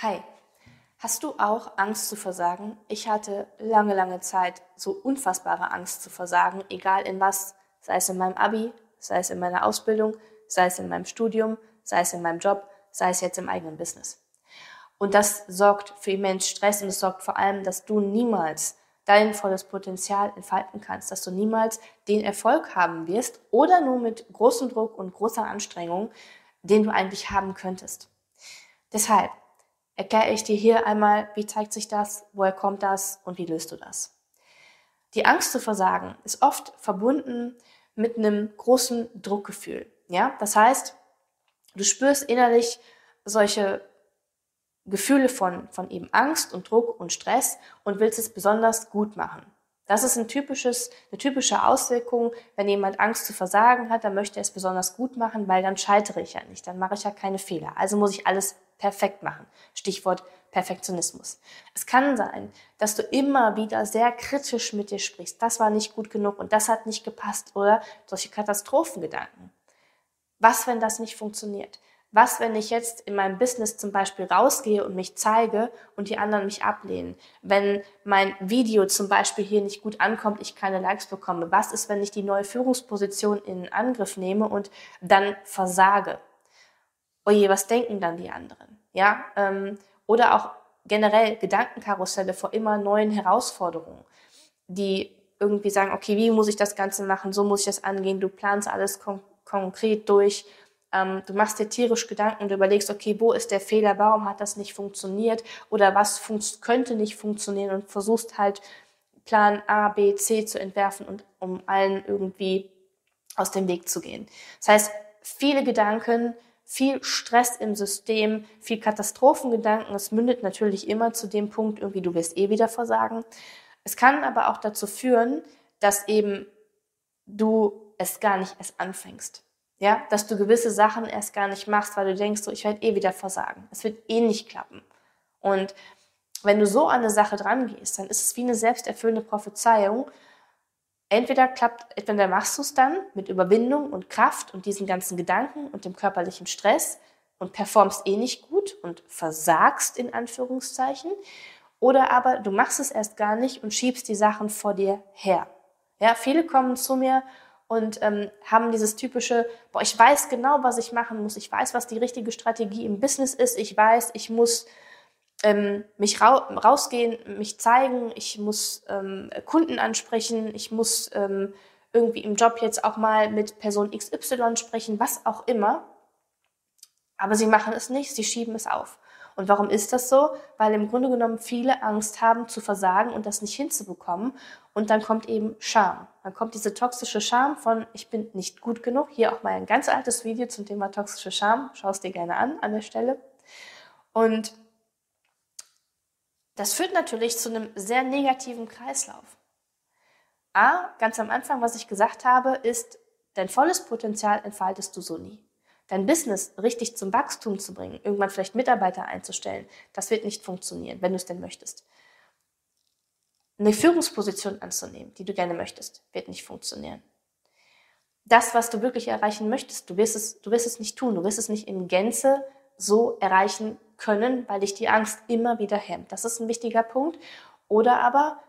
Hi, hast du auch Angst zu versagen? Ich hatte lange, lange Zeit so unfassbare Angst zu versagen, egal in was, sei es in meinem Abi, sei es in meiner Ausbildung, sei es in meinem Studium, sei es in meinem Job, sei es jetzt im eigenen Business. Und das sorgt für immens Stress und es sorgt vor allem, dass du niemals dein volles Potenzial entfalten kannst, dass du niemals den Erfolg haben wirst oder nur mit großem Druck und großer Anstrengung, den du eigentlich haben könntest. Deshalb erkläre ich dir hier einmal, wie zeigt sich das, woher kommt das und wie löst du das. Die Angst zu versagen ist oft verbunden mit einem großen Druckgefühl. Ja, das heißt, du spürst innerlich solche Gefühle von, von eben Angst und Druck und Stress und willst es besonders gut machen. Das ist ein typisches, eine typische Auswirkung, wenn jemand Angst zu versagen hat, dann möchte er es besonders gut machen, weil dann scheitere ich ja nicht, dann mache ich ja keine Fehler. Also muss ich alles perfekt machen. Stichwort Perfektionismus. Es kann sein, dass du immer wieder sehr kritisch mit dir sprichst. Das war nicht gut genug und das hat nicht gepasst oder solche Katastrophengedanken. Was, wenn das nicht funktioniert? Was, wenn ich jetzt in meinem Business zum Beispiel rausgehe und mich zeige und die anderen mich ablehnen? Wenn mein Video zum Beispiel hier nicht gut ankommt, ich keine Likes bekomme? Was ist, wenn ich die neue Führungsposition in Angriff nehme und dann versage? oje, was denken dann die anderen? Ja, ähm, oder auch generell Gedankenkarusselle vor immer neuen Herausforderungen, die irgendwie sagen, okay, wie muss ich das Ganze machen, so muss ich das angehen, du planst alles kon konkret durch, ähm, du machst dir tierisch Gedanken, du überlegst, okay, wo ist der Fehler, warum hat das nicht funktioniert? Oder was fun könnte nicht funktionieren? Und versuchst halt Plan A, B, C zu entwerfen und um allen irgendwie aus dem Weg zu gehen. Das heißt, viele Gedanken, viel Stress im System, viel Katastrophengedanken. Es mündet natürlich immer zu dem Punkt, irgendwie du wirst eh wieder versagen. Es kann aber auch dazu führen, dass eben du es gar nicht erst anfängst. Ja, dass du gewisse Sachen erst gar nicht machst, weil du denkst, so, ich werde eh wieder versagen. Es wird eh nicht klappen. Und wenn du so an eine Sache dran gehst, dann ist es wie eine selbsterfüllende Prophezeiung entweder klappt, entweder machst du es dann mit Überwindung und Kraft und diesen ganzen Gedanken und dem körperlichen Stress und performst eh nicht gut und versagst in Anführungszeichen, oder aber du machst es erst gar nicht und schiebst die Sachen vor dir her. Ja, viele kommen zu mir und ähm, haben dieses typische, boah, ich weiß genau, was ich machen muss, ich weiß, was die richtige Strategie im Business ist, ich weiß, ich muss ähm, mich ra rausgehen, mich zeigen, ich muss ähm, Kunden ansprechen, ich muss ähm, irgendwie im Job jetzt auch mal mit Person XY sprechen, was auch immer. Aber sie machen es nicht, sie schieben es auf. Und warum ist das so? Weil im Grunde genommen viele Angst haben zu versagen und das nicht hinzubekommen. Und dann kommt eben Scham. Dann kommt diese toxische Scham von, ich bin nicht gut genug. Hier auch mal ein ganz altes Video zum Thema toxische Scham. Schau es dir gerne an an der Stelle. Und das führt natürlich zu einem sehr negativen Kreislauf. A, ganz am Anfang, was ich gesagt habe, ist, dein volles Potenzial entfaltest du so nie. Dein Business richtig zum Wachstum zu bringen, irgendwann vielleicht Mitarbeiter einzustellen, das wird nicht funktionieren, wenn du es denn möchtest. Eine Führungsposition anzunehmen, die du gerne möchtest, wird nicht funktionieren. Das, was du wirklich erreichen möchtest, du wirst es, du wirst es nicht tun, du wirst es nicht in Gänze so erreichen können, weil dich die Angst immer wieder hemmt. Das ist ein wichtiger Punkt. Oder aber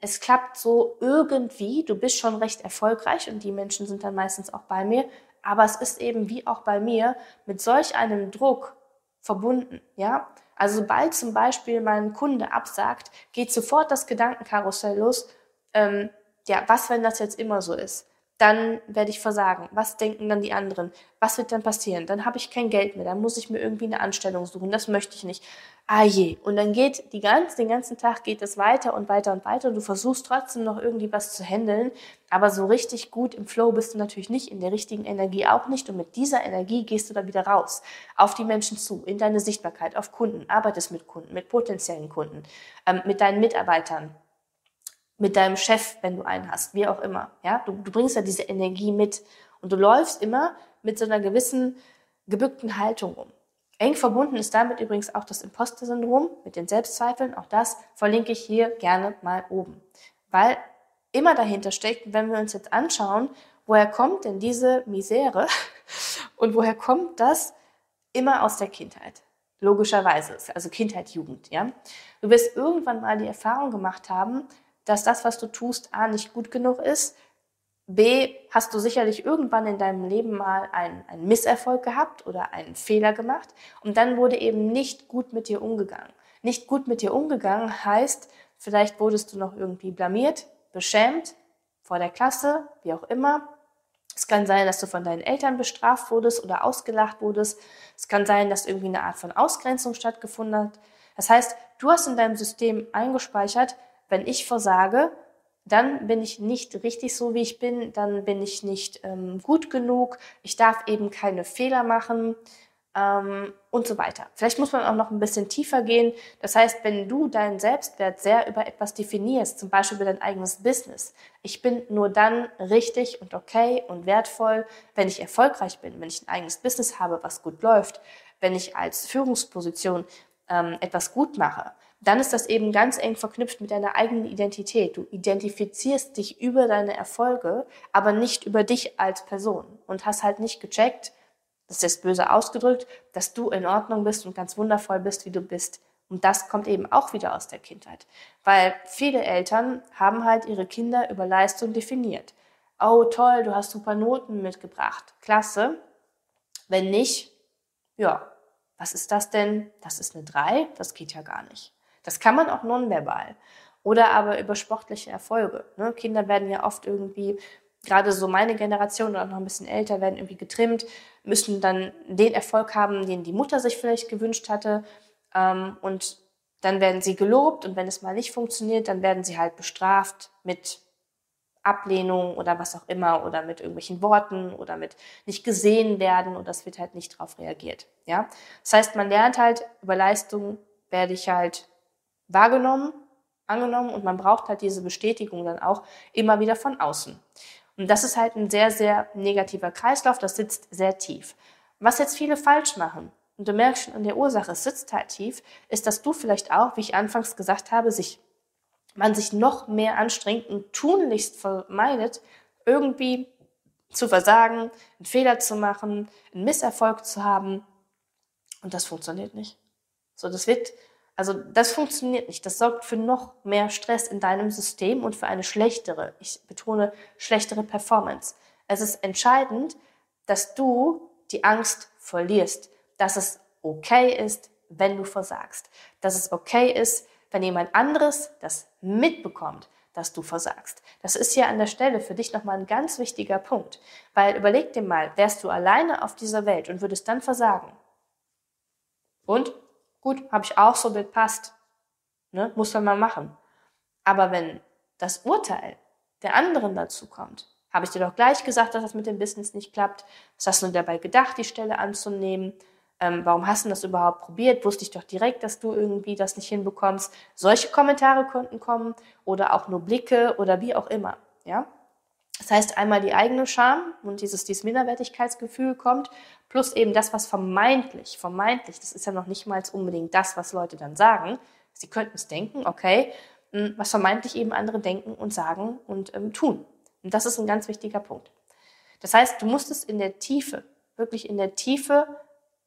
es klappt so irgendwie, du bist schon recht erfolgreich und die Menschen sind dann meistens auch bei mir, aber es ist eben wie auch bei mir mit solch einem Druck verbunden, ja. Also sobald zum Beispiel mein Kunde absagt, geht sofort das Gedankenkarussell los. Ähm, ja, was, wenn das jetzt immer so ist? Dann werde ich versagen. Was denken dann die anderen? Was wird dann passieren? Dann habe ich kein Geld mehr, dann muss ich mir irgendwie eine Anstellung suchen. Das möchte ich nicht. Ah je. Und dann geht die ganz, den ganzen Tag geht es weiter und weiter und weiter und du versuchst trotzdem noch irgendwie was zu handeln, aber so richtig gut im Flow bist du natürlich nicht, in der richtigen Energie auch nicht und mit dieser Energie gehst du dann wieder raus, auf die Menschen zu, in deine Sichtbarkeit, auf Kunden, arbeitest mit Kunden, mit potenziellen Kunden, ähm, mit deinen Mitarbeitern, mit deinem Chef, wenn du einen hast, wie auch immer. Ja, du, du bringst ja diese Energie mit und du läufst immer mit so einer gewissen gebückten Haltung um. Eng verbunden ist damit übrigens auch das Imposter-Syndrom mit den Selbstzweifeln. Auch das verlinke ich hier gerne mal oben. Weil immer dahinter steckt, wenn wir uns jetzt anschauen, woher kommt denn diese Misere und woher kommt das immer aus der Kindheit? Logischerweise, also Kindheit, Jugend, ja. Du wirst irgendwann mal die Erfahrung gemacht haben, dass das, was du tust, A, nicht gut genug ist, B, hast du sicherlich irgendwann in deinem Leben mal einen, einen Misserfolg gehabt oder einen Fehler gemacht und dann wurde eben nicht gut mit dir umgegangen. Nicht gut mit dir umgegangen heißt, vielleicht wurdest du noch irgendwie blamiert, beschämt vor der Klasse, wie auch immer, es kann sein, dass du von deinen Eltern bestraft wurdest oder ausgelacht wurdest. Es kann sein, dass irgendwie eine Art von Ausgrenzung stattgefunden hat. Das heißt, du hast in deinem System eingespeichert, wenn ich versage, dann bin ich nicht richtig so, wie ich bin, dann bin ich nicht ähm, gut genug, ich darf eben keine Fehler machen, ähm, und so weiter. Vielleicht muss man auch noch ein bisschen tiefer gehen. Das heißt, wenn du deinen Selbstwert sehr über etwas definierst, zum Beispiel über dein eigenes Business, ich bin nur dann richtig und okay und wertvoll, wenn ich erfolgreich bin, wenn ich ein eigenes Business habe, was gut läuft, wenn ich als Führungsposition ähm, etwas gut mache, dann ist das eben ganz eng verknüpft mit deiner eigenen Identität. Du identifizierst dich über deine Erfolge, aber nicht über dich als Person und hast halt nicht gecheckt, das ist böse ausgedrückt, dass du in Ordnung bist und ganz wundervoll bist, wie du bist. Und das kommt eben auch wieder aus der Kindheit. Weil viele Eltern haben halt ihre Kinder über Leistung definiert. Oh, toll, du hast super Noten mitgebracht. Klasse. Wenn nicht, ja, was ist das denn? Das ist eine 3? Das geht ja gar nicht. Das kann man auch nonverbal. Oder aber über sportliche Erfolge. Ne? Kinder werden ja oft irgendwie gerade so meine Generation oder noch ein bisschen älter werden irgendwie getrimmt, müssen dann den Erfolg haben, den die Mutter sich vielleicht gewünscht hatte. Ähm, und dann werden sie gelobt und wenn es mal nicht funktioniert, dann werden sie halt bestraft mit Ablehnung oder was auch immer oder mit irgendwelchen Worten oder mit nicht gesehen werden und das wird halt nicht darauf reagiert. Ja, das heißt, man lernt halt über Leistung werde ich halt wahrgenommen, angenommen und man braucht halt diese Bestätigung dann auch immer wieder von außen. Und das ist halt ein sehr, sehr negativer Kreislauf, das sitzt sehr tief. Was jetzt viele falsch machen, und du merkst schon an der Ursache, es sitzt halt tief, ist, dass du vielleicht auch, wie ich anfangs gesagt habe, sich, man sich noch mehr anstrengt und tunlichst vermeidet, irgendwie zu versagen, einen Fehler zu machen, einen Misserfolg zu haben. Und das funktioniert nicht. So, das wird also das funktioniert nicht. Das sorgt für noch mehr Stress in deinem System und für eine schlechtere, ich betone schlechtere Performance. Es ist entscheidend, dass du die Angst verlierst, dass es okay ist, wenn du versagst, dass es okay ist, wenn jemand anderes das mitbekommt, dass du versagst. Das ist ja an der Stelle für dich nochmal ein ganz wichtiger Punkt, weil überleg dir mal, wärst du alleine auf dieser Welt und würdest dann versagen. Und Gut, habe ich auch so, passt. Ne? Muss man mal machen. Aber wenn das Urteil der anderen dazu kommt, habe ich dir doch gleich gesagt, dass das mit dem Business nicht klappt. Was hast du dabei gedacht, die Stelle anzunehmen? Ähm, warum hast du das überhaupt probiert? Wusste ich doch direkt, dass du irgendwie das nicht hinbekommst. Solche Kommentare konnten kommen oder auch nur Blicke oder wie auch immer. Ja? Das heißt, einmal die eigene Scham und dieses, dieses Minderwertigkeitsgefühl kommt, plus eben das, was vermeintlich, vermeintlich, das ist ja noch nicht mal unbedingt das, was Leute dann sagen. Sie könnten es denken, okay, hm, was vermeintlich eben andere denken und sagen und ähm, tun. Und das ist ein ganz wichtiger Punkt. Das heißt, du musst es in der Tiefe, wirklich in der Tiefe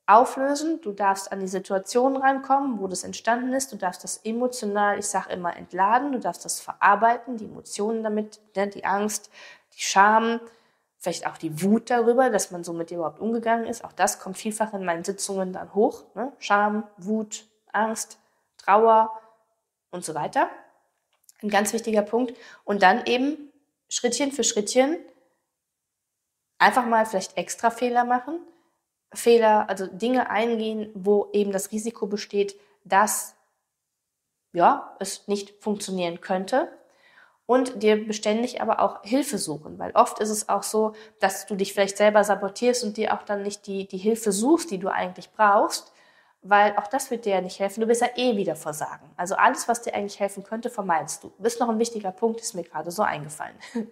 auflösen. Du darfst an die Situation rankommen, wo das entstanden ist. Du darfst das emotional, ich sage immer, entladen. Du darfst das verarbeiten, die Emotionen damit, ne, die Angst, die Scham, vielleicht auch die Wut darüber, dass man so mit dir überhaupt umgegangen ist. Auch das kommt vielfach in meinen Sitzungen dann hoch. Ne? Scham, Wut, Angst, Trauer und so weiter. Ein ganz wichtiger Punkt. Und dann eben Schrittchen für Schrittchen einfach mal vielleicht extra Fehler machen. Fehler, also Dinge eingehen, wo eben das Risiko besteht, dass ja, es nicht funktionieren könnte und dir beständig aber auch Hilfe suchen, weil oft ist es auch so, dass du dich vielleicht selber sabotierst und dir auch dann nicht die, die Hilfe suchst, die du eigentlich brauchst, weil auch das wird dir ja nicht helfen. Du wirst ja eh wieder versagen. Also alles, was dir eigentlich helfen könnte, vermeidest du. Bist noch ein wichtiger Punkt, ist mir gerade so eingefallen.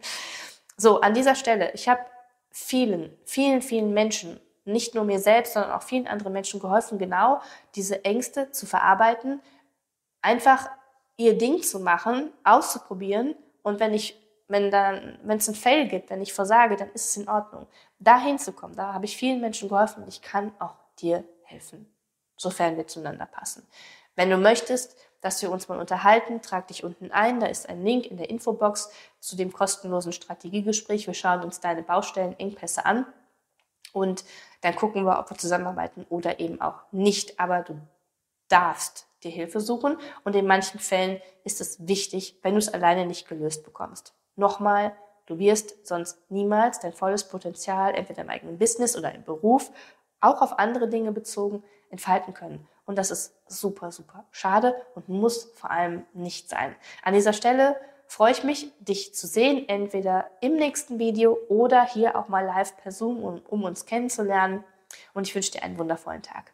so, an dieser Stelle, ich habe vielen, vielen, vielen Menschen, nicht nur mir selbst, sondern auch vielen anderen Menschen geholfen, genau diese Ängste zu verarbeiten, einfach ihr Ding zu machen, auszuprobieren und wenn ich, wenn dann, wenn es ein Fail gibt, wenn ich versage, dann ist es in Ordnung. Da hinzukommen, da habe ich vielen Menschen geholfen und ich kann auch dir helfen. sofern wir zueinander passen. Wenn du möchtest, dass wir uns mal unterhalten, trag dich unten ein. Da ist ein Link in der Infobox zu dem kostenlosen Strategiegespräch. Wir schauen uns deine Baustellen, Engpässe an und dann gucken wir, ob wir zusammenarbeiten oder eben auch nicht. Aber du darfst dir Hilfe suchen und in manchen Fällen ist es wichtig, wenn du es alleine nicht gelöst bekommst. Nochmal, du wirst sonst niemals dein volles Potenzial entweder im eigenen Business oder im Beruf, auch auf andere Dinge bezogen, entfalten können. Und das ist super, super schade und muss vor allem nicht sein. An dieser Stelle freue ich mich, dich zu sehen, entweder im nächsten Video oder hier auch mal live per Zoom, um, um uns kennenzulernen. Und ich wünsche dir einen wundervollen Tag.